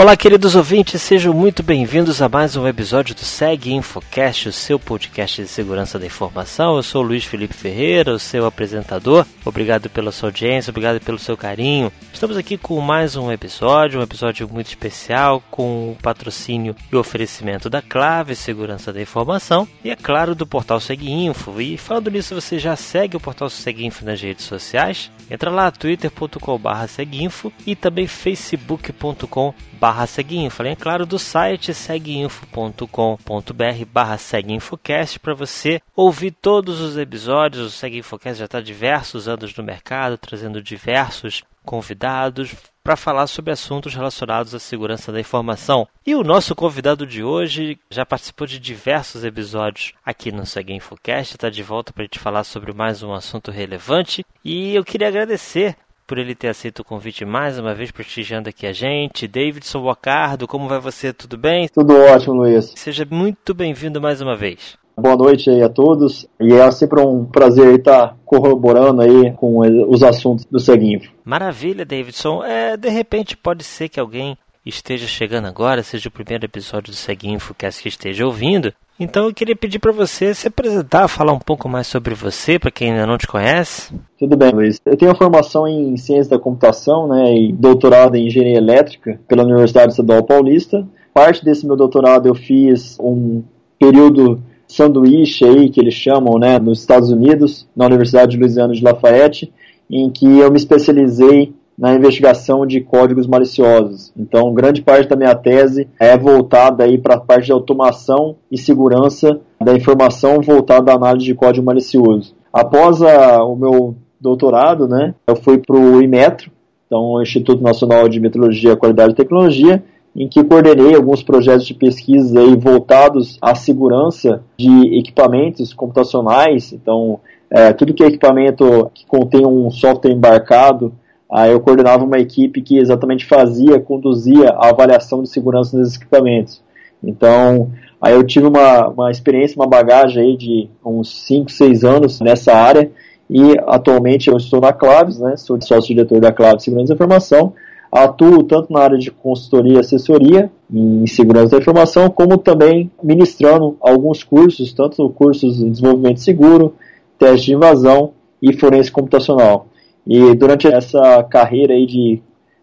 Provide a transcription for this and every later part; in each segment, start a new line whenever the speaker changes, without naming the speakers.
Olá, queridos ouvintes, sejam muito bem-vindos a mais um episódio do Seg Infocast, o seu podcast de segurança da informação. Eu sou o Luiz Felipe Ferreira, o seu apresentador. Obrigado pela sua audiência, obrigado pelo seu carinho. Estamos aqui com mais um episódio, um episódio muito especial, com o patrocínio e oferecimento da Clave Segurança da Informação e, é claro, do portal Info. E falando nisso, você já segue o portal Info nas redes sociais? Entra lá, twitter.com/seguinfo e também facebook.com barra seguinfo, além, claro, do site seguinfo.com.br barra seguinfocast para você ouvir todos os episódios. O Seguinfocast já está diversos anos no mercado, trazendo diversos convidados para falar sobre assuntos relacionados à segurança da informação. E o nosso convidado de hoje já participou de diversos episódios aqui no Segue Infocast, está de volta para a gente falar sobre mais um assunto relevante. E eu queria agradecer por ele ter aceito o convite mais uma vez, prestigiando aqui a gente. Davidson Bocardo, como vai você? Tudo bem?
Tudo ótimo, Luiz.
Seja muito bem-vindo mais uma vez.
Boa noite aí a todos. E é sempre um prazer estar corroborando aí com os assuntos do Seguinfo.
Maravilha, Davidson. É, de repente pode ser que alguém esteja chegando agora, seja o primeiro episódio do Seguinfo que esteja ouvindo, então eu queria pedir para você se apresentar, falar um pouco mais sobre você, para quem ainda não te conhece.
Tudo bem, Luiz. Eu tenho formação em ciência da computação, né, e doutorado em engenharia elétrica pela Universidade Estadual Paulista. Parte desse meu doutorado eu fiz um período sanduíche aí que eles chamam, né, nos Estados Unidos, na Universidade de Louisiana de Lafayette, em que eu me especializei na investigação de códigos maliciosos. Então, grande parte da minha tese é voltada aí para a parte de automação e segurança da informação voltada à análise de código malicioso. Após a, o meu doutorado, né, eu fui para o IMETRO, então Instituto Nacional de Metrologia, Qualidade e Tecnologia, em que coordenei alguns projetos de pesquisa aí voltados à segurança de equipamentos computacionais. Então, é, tudo que é equipamento que contém um software embarcado Aí eu coordenava uma equipe que exatamente fazia, conduzia a avaliação de segurança desses equipamentos. Então, aí eu tive uma, uma experiência, uma bagagem aí de uns 5, 6 anos nessa área e atualmente eu estou na Claves, né, sou sócio-diretor da Claves Segurança da Informação, atuo tanto na área de consultoria e assessoria em segurança da informação, como também ministrando alguns cursos, tanto cursos em desenvolvimento seguro, teste de invasão e forense computacional. E durante essa carreira aí de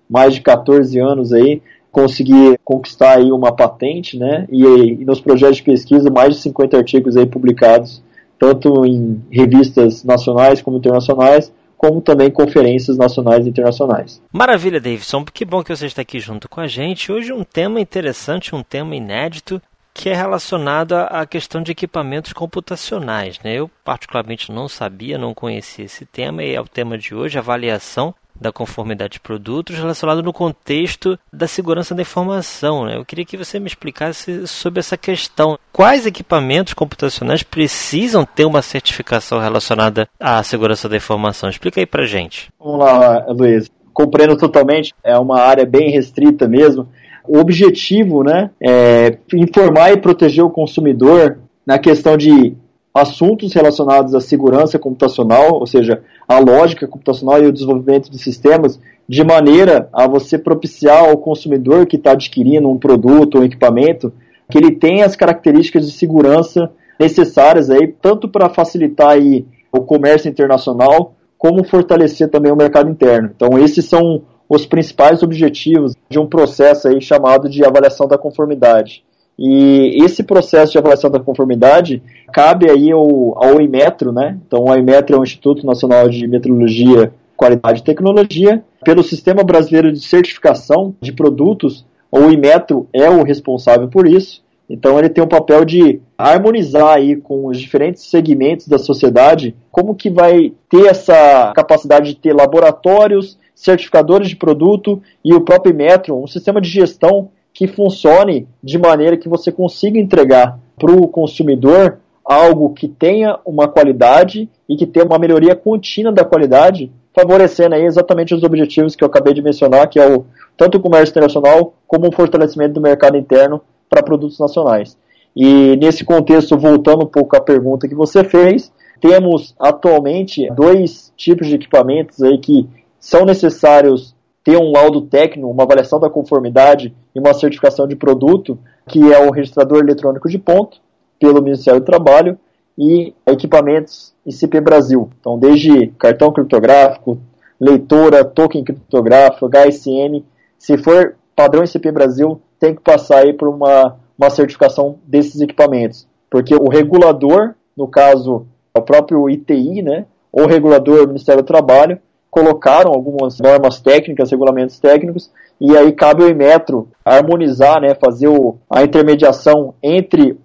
mais de 14 anos aí, consegui conquistar aí uma patente, né? E, e, nos projetos de pesquisa, mais de 50 artigos aí publicados, tanto em revistas nacionais como internacionais, como também conferências nacionais e internacionais.
Maravilha, Davidson. Que bom que você está aqui junto com a gente. Hoje um tema interessante, um tema inédito, que é relacionado à questão de equipamentos computacionais. Né? Eu, particularmente, não sabia, não conhecia esse tema, e é o tema de hoje, avaliação da conformidade de produtos relacionado no contexto da segurança da informação. Né? Eu queria que você me explicasse sobre essa questão. Quais equipamentos computacionais precisam ter uma certificação relacionada à segurança da informação? Explica aí pra gente.
Vamos lá, Luiz. Compreendo totalmente, é uma área bem restrita mesmo objetivo né, é informar e proteger o consumidor na questão de assuntos relacionados à segurança computacional, ou seja, a lógica computacional e o desenvolvimento de sistemas, de maneira a você propiciar ao consumidor que está adquirindo um produto ou um equipamento que ele tenha as características de segurança necessárias aí, tanto para facilitar aí o comércio internacional, como fortalecer também o mercado interno. Então, esses são os principais objetivos de um processo aí chamado de avaliação da conformidade. E esse processo de avaliação da conformidade cabe aí ao, ao IMETRO, né? Então, o IMETRO é o Instituto Nacional de Metrologia, Qualidade e Tecnologia. Pelo Sistema Brasileiro de Certificação de Produtos, o IMETRO é o responsável por isso. Então, ele tem o papel de harmonizar aí com os diferentes segmentos da sociedade como que vai ter essa capacidade de ter laboratórios certificadores de produto e o próprio Metro, um sistema de gestão que funcione de maneira que você consiga entregar para o consumidor algo que tenha uma qualidade e que tenha uma melhoria contínua da qualidade, favorecendo aí exatamente os objetivos que eu acabei de mencionar, que é o tanto o comércio internacional como o fortalecimento do mercado interno para produtos nacionais. E nesse contexto, voltando um pouco à pergunta que você fez, temos atualmente dois tipos de equipamentos aí que são necessários ter um laudo técnico, uma avaliação da conformidade e uma certificação de produto, que é o registrador eletrônico de ponto, pelo Ministério do Trabalho, e equipamentos ICP Brasil. Então, desde cartão criptográfico, leitora, token criptográfico, HSM, se for padrão ICP Brasil, tem que passar aí por uma, uma certificação desses equipamentos. Porque o regulador, no caso, o próprio ITI, né, ou o regulador do Ministério do Trabalho, colocaram algumas normas técnicas, regulamentos técnicos, e aí cabe ao Imetro harmonizar, né, fazer o, a intermediação entre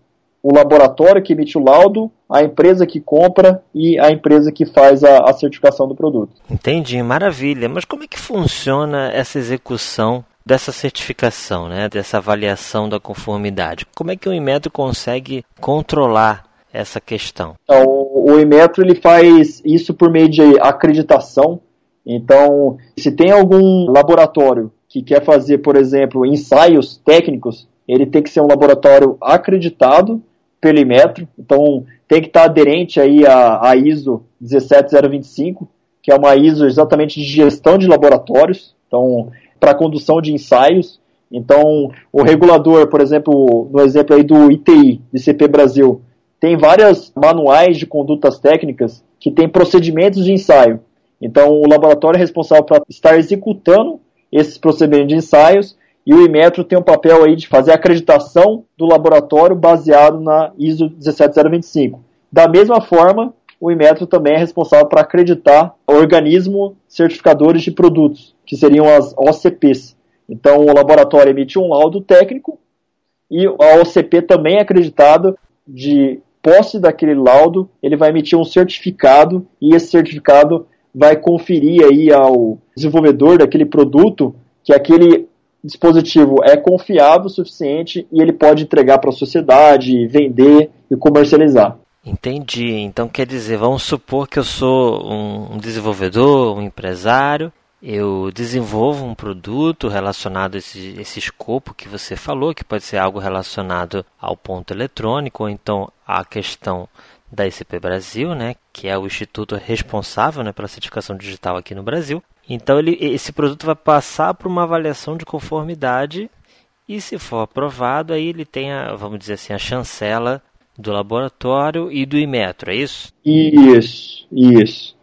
o laboratório que emite o laudo, a empresa que compra e a empresa que faz a, a certificação do produto.
Entendi, maravilha. Mas como é que funciona essa execução dessa certificação, né, dessa avaliação da conformidade? Como é que o Imetro consegue controlar essa questão?
Então, o Imetro ele faz isso por meio de acreditação. Então, se tem algum laboratório que quer fazer, por exemplo, ensaios técnicos, ele tem que ser um laboratório acreditado pelo Imetro. Então, tem que estar aderente aí à, à ISO 17025, que é uma ISO exatamente de gestão de laboratórios. Então, para condução de ensaios. Então, o regulador, por exemplo, no exemplo aí do ITI, ICP Brasil, tem várias manuais de condutas técnicas que tem procedimentos de ensaio. Então, o laboratório é responsável para estar executando esses procedimentos de ensaios e o Imetro tem o um papel aí de fazer a acreditação do laboratório baseado na ISO 17025. Da mesma forma, o Imetro também é responsável para acreditar organismo certificadores de produtos, que seriam as OCPs. Então, o laboratório emite um laudo técnico e a OCP também é acreditado de posse daquele laudo, ele vai emitir um certificado e esse certificado vai conferir aí ao desenvolvedor daquele produto que aquele dispositivo é confiável o suficiente e ele pode entregar para a sociedade, vender e comercializar.
Entendi. Então quer dizer, vamos supor que eu sou um desenvolvedor, um empresário, eu desenvolvo um produto relacionado a esse, esse escopo que você falou, que pode ser algo relacionado ao ponto eletrônico, ou então à questão da ICP Brasil, né, que é o instituto responsável né, pela certificação digital aqui no Brasil. Então ele, esse produto vai passar por uma avaliação de conformidade e se for aprovado, aí ele tem a, vamos dizer assim, a chancela do laboratório e do Imetro, é isso?
Isso, isso.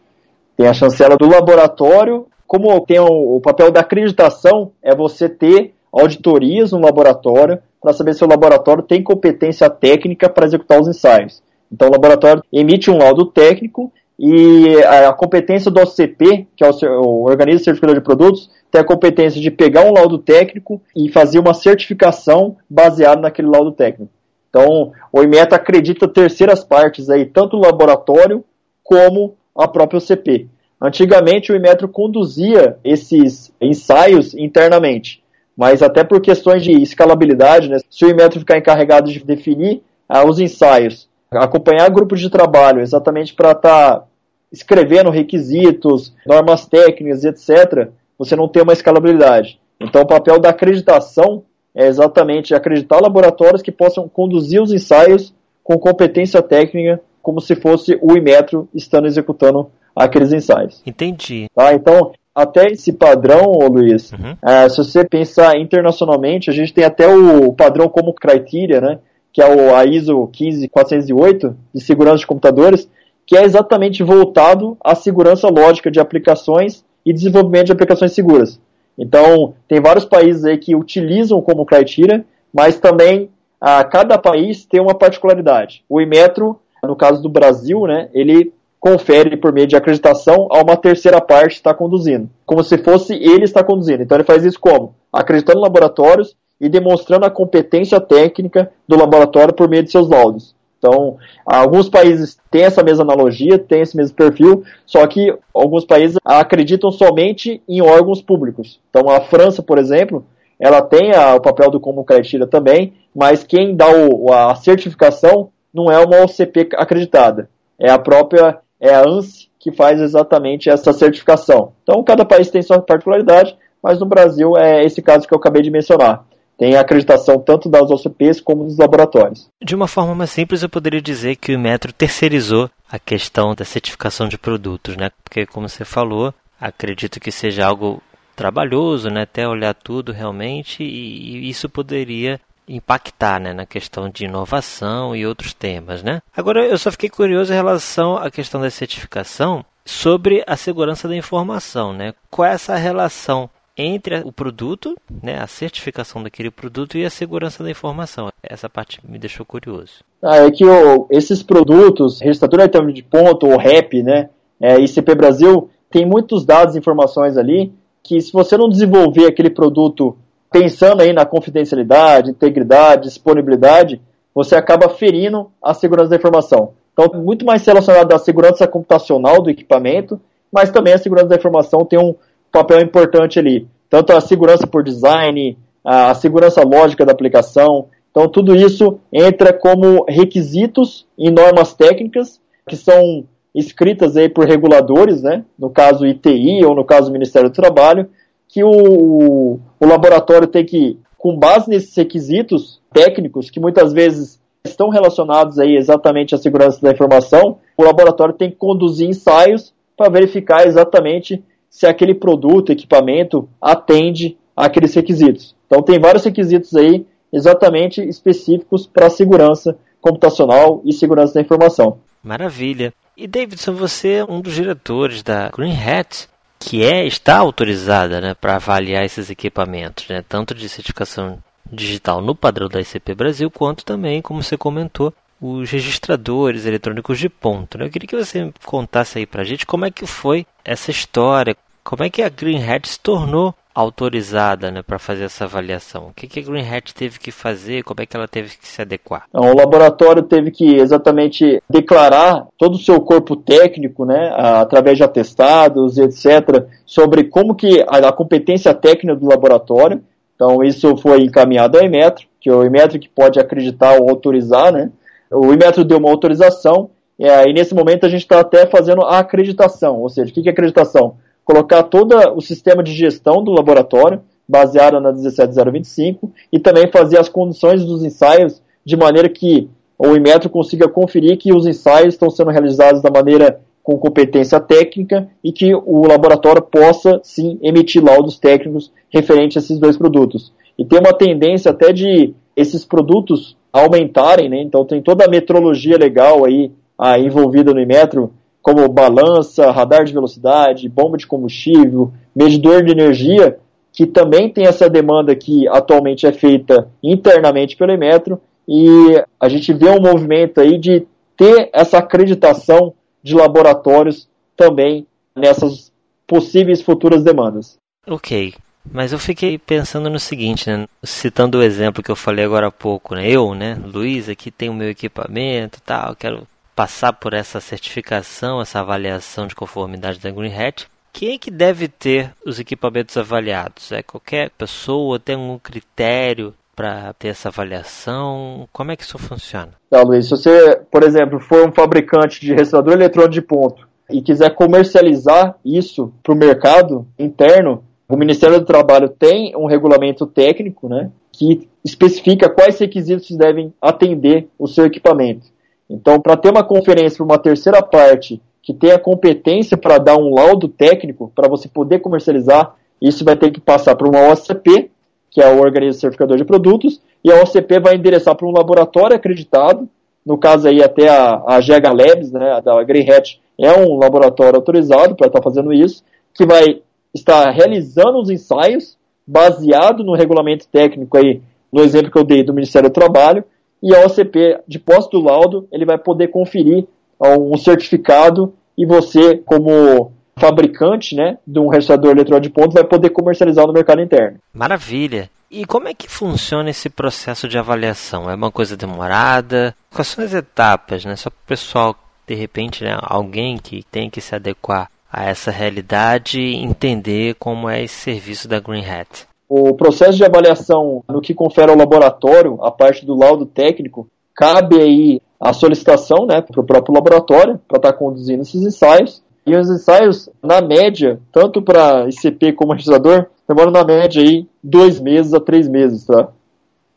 Tem a chancela do laboratório, como tem o, o papel da acreditação, é você ter auditorias no laboratório para saber se o laboratório tem competência técnica para executar os ensaios. Então o laboratório emite um laudo técnico e a competência do OCP, que é o, Organismo Certificador de Produtos, tem a competência de pegar um laudo técnico e fazer uma certificação baseada naquele laudo técnico. Então, o IMETA acredita terceiras partes aí, tanto o laboratório como a própria OCP. Antigamente, o Imetro conduzia esses ensaios internamente, mas até por questões de escalabilidade, né, se o Imetro ficar encarregado de definir ah, os ensaios, acompanhar grupos de trabalho exatamente para estar tá escrevendo requisitos, normas técnicas, etc., você não tem uma escalabilidade. Então, o papel da acreditação é exatamente acreditar laboratórios que possam conduzir os ensaios com competência técnica, como se fosse o Imetro estando executando aqueles ensaios.
Entendi.
Tá? Então, até esse padrão, Luiz, uhum. é, se você pensar internacionalmente, a gente tem até o padrão como criteria, né? Que é o a ISO 15408 de segurança de computadores, que é exatamente voltado à segurança lógica de aplicações e desenvolvimento de aplicações seguras. Então, tem vários países aí que utilizam como criteria, mas também a cada país tem uma particularidade. O Imetro, no caso do Brasil, né, ele confere por meio de acreditação a uma terceira parte está conduzindo, como se fosse ele está conduzindo. Então ele faz isso como? Acreditando em laboratórios e demonstrando a competência técnica do laboratório por meio de seus laudos. Então, alguns países têm essa mesma analogia, têm esse mesmo perfil, só que alguns países acreditam somente em órgãos públicos. Então, a França, por exemplo, ela tem a, o papel do Common Criteria também, mas quem dá o, a certificação não é uma OCP acreditada, é a própria é a ANSI que faz exatamente essa certificação. Então, cada país tem sua particularidade, mas no Brasil é esse caso que eu acabei de mencionar tem a acreditação tanto das OCPs como dos laboratórios.
De uma forma mais simples, eu poderia dizer que o Metro terceirizou a questão da certificação de produtos, né? Porque, como você falou, acredito que seja algo trabalhoso, né, até olhar tudo realmente, e, isso poderia impactar né, na questão de inovação e outros temas. Né? Agora, eu só fiquei curioso em relação à questão da certificação sobre a segurança da informação. Né? Qual é essa relação entre o produto, né, a certificação daquele produto e a segurança da informação? Essa parte me deixou curioso.
Ah, é que esses produtos, registrador eletrônico de ponto ou REP, né, é, ICP Brasil, tem muitos dados e informações ali que se você não desenvolver aquele produto pensando aí na confidencialidade, integridade, disponibilidade, você acaba ferindo a segurança da informação. Então, muito mais relacionado à segurança computacional do equipamento, mas também a segurança da informação tem um papel importante ali. Tanto a segurança por design, a segurança lógica da aplicação. Então, tudo isso entra como requisitos em normas técnicas que são escritas aí por reguladores, né? no caso ITI ou no caso Ministério do Trabalho, que o, o laboratório tem que, com base nesses requisitos técnicos, que muitas vezes estão relacionados aí exatamente à segurança da informação, o laboratório tem que conduzir ensaios para verificar exatamente se aquele produto, equipamento, atende àqueles requisitos. Então tem vários requisitos aí exatamente específicos para segurança computacional e segurança da informação.
Maravilha. E Davidson, você é um dos diretores da Green Hat que é está autorizada né, para avaliar esses equipamentos, né, tanto de certificação digital no padrão da ICP Brasil, quanto também, como você comentou, os registradores eletrônicos de ponto. Né? Eu queria que você contasse aí para a gente como é que foi essa história, como é que a Green Hat se tornou autorizada né, para fazer essa avaliação? O que, que a Green Hat teve que fazer? Como é que ela teve que se adequar?
Então, o laboratório teve que exatamente declarar todo o seu corpo técnico, né, através de atestados, etc., sobre como que a, competência técnica do laboratório. Então, isso foi encaminhado ao Imetro, que é o Imetro que pode acreditar ou autorizar, né? O Imetro deu uma autorização, e nesse momento a gente está até fazendo a acreditação, ou seja, o que é acreditação? colocar todo o sistema de gestão do laboratório, baseado na 17025, e também fazer as condições dos ensaios de maneira que o Inmetro consiga conferir que os ensaios estão sendo realizados da maneira com competência técnica e que o laboratório possa, sim, emitir laudos técnicos referentes a esses dois produtos. E tem uma tendência até de esses produtos aumentarem, né? então tem toda a metrologia legal aí ah, envolvida no Inmetro, como balança, radar de velocidade, bomba de combustível, medidor de energia, que também tem essa demanda que atualmente é feita internamente pelo Emetro, e a gente vê um movimento aí de ter essa acreditação de laboratórios também nessas possíveis futuras demandas.
Ok, mas eu fiquei pensando no seguinte, né? citando o exemplo que eu falei agora há pouco, né? eu, né, Luiz, aqui tem o meu equipamento, tal, quero passar por essa certificação, essa avaliação de conformidade da Green Hat, quem é que deve ter os equipamentos avaliados? É qualquer pessoa? Tem algum critério para ter essa avaliação? Como é que isso funciona?
Tá, Luiz, se você, por exemplo, for um fabricante de registrador eletrônico de ponto e quiser comercializar isso para o mercado interno, o Ministério do Trabalho tem um regulamento técnico né, que especifica quais requisitos devem atender o seu equipamento. Então, para ter uma conferência para uma terceira parte que tenha competência para dar um laudo técnico para você poder comercializar, isso vai ter que passar por uma OCP, que é o Organismo Certificador de Produtos, e a OCP vai endereçar para um laboratório acreditado, no caso aí até a, a Labs, né, da Green Hat, é um laboratório autorizado para estar tá fazendo isso, que vai estar realizando os ensaios baseado no regulamento técnico aí, no exemplo que eu dei do Ministério do Trabalho, e a OCP, de posse do laudo, ele vai poder conferir um certificado e você, como fabricante né, de um registrador eletrônico de ponto, vai poder comercializar no mercado interno.
Maravilha! E como é que funciona esse processo de avaliação? É uma coisa demorada? Quais são as etapas, né? Só para o pessoal, de repente, né, alguém que tem que se adequar a essa realidade entender como é esse serviço da Green Hat.
O processo de avaliação no que confere ao laboratório, a parte do laudo técnico, cabe aí a solicitação né, para o próprio laboratório para estar tá conduzindo esses ensaios. E os ensaios, na média, tanto para ICP como registrador, demoram na média aí dois meses a três meses, tá?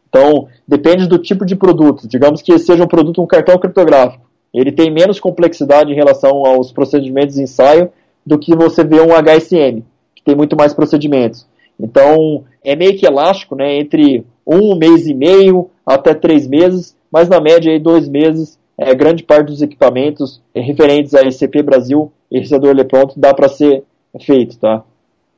Então, depende do tipo de produto. Digamos que seja um produto, um cartão criptográfico. Ele tem menos complexidade em relação aos procedimentos de ensaio do que você vê um HSM que tem muito mais procedimentos. Então, é meio que elástico, né, entre um mês e meio até três meses, mas na média aí dois meses, é, grande parte dos equipamentos referentes a SCP Brasil e Realizador Elepronto dá para ser feito, tá?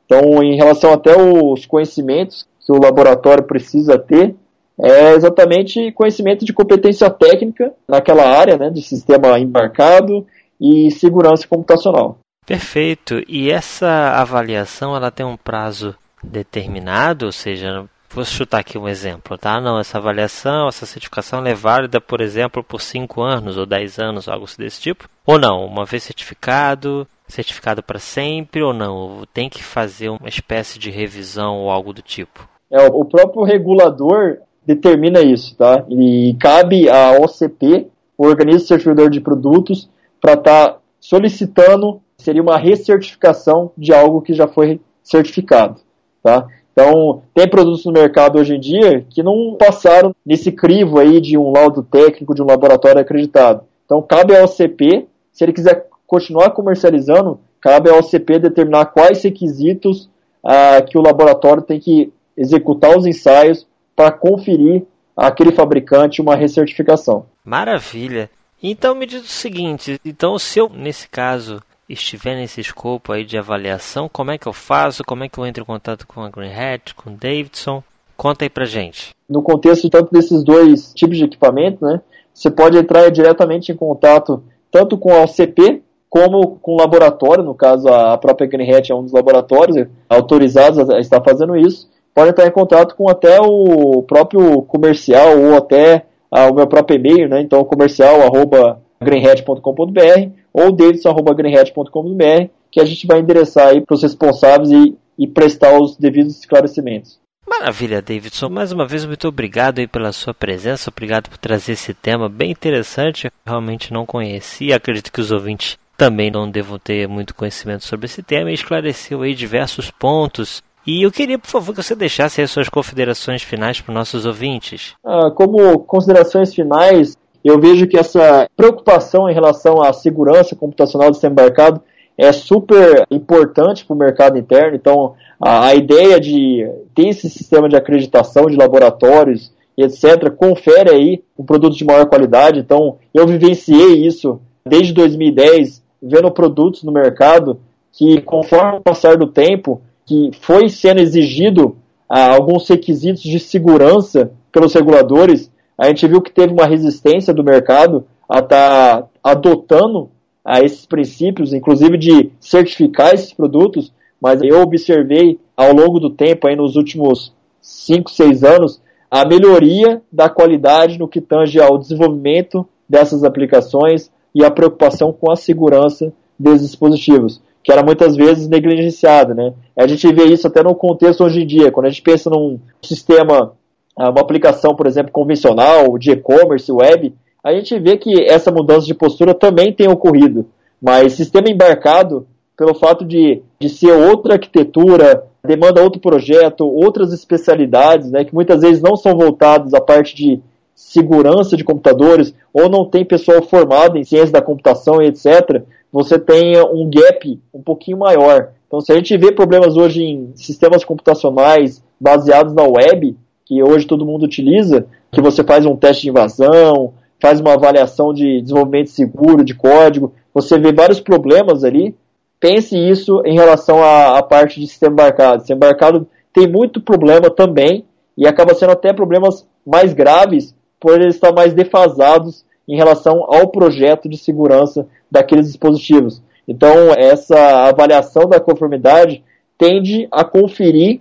Então, em relação até os conhecimentos que o laboratório precisa ter, é exatamente conhecimento de competência técnica naquela área, né, de sistema embarcado e segurança computacional.
Perfeito. E essa avaliação ela tem um prazo determinado, ou seja, vou chutar aqui um exemplo, tá? Não, essa avaliação, essa certificação é válida, por exemplo, por 5 anos ou 10 anos, algo desse tipo? Ou não? Uma vez certificado, certificado para sempre ou não? Tem que fazer uma espécie de revisão ou algo do tipo?
É, o próprio regulador determina isso, tá? E cabe à OCP, o Organismo Certificador de Produtos, para estar tá solicitando, seria uma recertificação de algo que já foi certificado, tá? Então, tem produtos no mercado hoje em dia que não passaram nesse crivo aí de um laudo técnico de um laboratório acreditado. Então, cabe ao OCP, se ele quiser continuar comercializando, cabe ao OCP determinar quais requisitos ah, que o laboratório tem que executar os ensaios para conferir aquele fabricante uma recertificação.
Maravilha. Então me diz o seguinte, então se eu, nesse caso, estiver nesse escopo aí de avaliação, como é que eu faço? Como é que eu entro em contato com a Green Hat, com o Davidson? Conta aí pra gente.
No contexto tanto desses dois tipos de equipamento, né, você pode entrar diretamente em contato tanto com a OCP como com o laboratório, no caso a própria Green Hat é um dos laboratórios autorizados a estar fazendo isso, pode entrar em contato com até o próprio comercial ou até o meu próprio e-mail, né? Então, comercial arroba greenhat.com.br ou davidson.greenhat.com.br que a gente vai endereçar aí para os responsáveis e, e prestar os devidos esclarecimentos.
Maravilha, Davidson. Mais uma vez, muito obrigado aí pela sua presença. Obrigado por trazer esse tema bem interessante. Eu realmente não conhecia. Acredito que os ouvintes também não devam ter muito conhecimento sobre esse tema e esclareceu aí diversos pontos e eu queria, por favor, que você deixasse as suas considerações finais para os nossos ouvintes.
Ah, como considerações finais, eu vejo que essa preocupação em relação à segurança computacional do sistema embarcado é super importante para o mercado interno. Então, a, a, ideia de ter esse sistema de acreditação de laboratórios etc., confere aí um produto de maior qualidade. Então, eu vivenciei isso desde 2010, vendo produtos no mercado que, conforme o passar do tempo, que foi sendo exigido ah, alguns requisitos de segurança pelos reguladores, a gente viu que teve uma resistência do mercado a estar tá adotando a esses princípios, inclusive de certificar esses produtos, mas eu observei ao longo do tempo, aí nos últimos 5, 6 anos, a melhoria da qualidade no que tange ao desenvolvimento dessas aplicações e a preocupação com a segurança desses dispositivos que era muitas vezes negligenciada, né? A gente vê isso até no contexto hoje em dia, quando a gente pensa num sistema, ah, uma aplicação, por exemplo, convencional, de e-commerce, web, a gente vê que essa mudança de postura também tem ocorrido. Mas sistema embarcado, pelo fato de, de ser outra arquitetura, demanda outro projeto, outras especialidades, né, que muitas vezes não são voltados à parte de segurança de computadores, ou não tem pessoal formado em ciência da computação e etc., você tenha um gap um pouquinho maior. Então, se a gente vê problemas hoje em sistemas computacionais baseados na web, que hoje todo mundo utiliza, que você faz um teste de invasão, faz uma avaliação de desenvolvimento seguro de código, você vê vários problemas ali. Pense isso em relação à, à parte de sistema embarcado. Sistema embarcado tem muito problema também e acaba sendo até problemas mais graves por eles estar mais defasados em relação ao projeto de segurança daqueles dispositivos. Então, essa avaliação da conformidade tende a conferir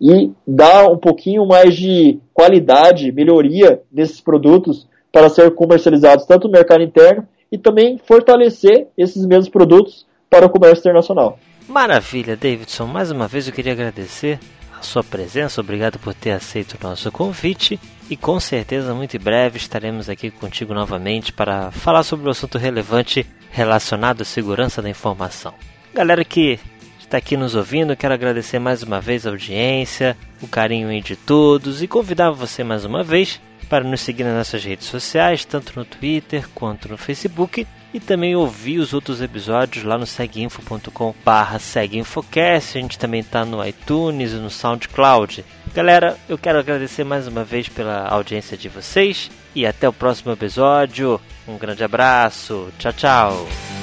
e dar um pouquinho mais de qualidade, melhoria desses produtos para ser comercializados tanto no mercado interno e também fortalecer esses mesmos produtos para o comércio internacional.
Maravilha, Davidson. Mais uma vez eu queria agradecer a sua presença, obrigado por ter aceito o nosso convite. E com certeza muito em breve estaremos aqui contigo novamente para falar sobre um assunto relevante relacionado à segurança da informação. Galera que está aqui nos ouvindo, quero agradecer mais uma vez a audiência, o carinho de todos e convidar você mais uma vez para nos seguir nas nossas redes sociais, tanto no Twitter quanto no Facebook e também ouvir os outros episódios lá no seguinfo.com barra seguinfocast. A gente também está no iTunes e no SoundCloud. Galera, eu quero agradecer mais uma vez pela audiência de vocês e até o próximo episódio. Um grande abraço. Tchau, tchau.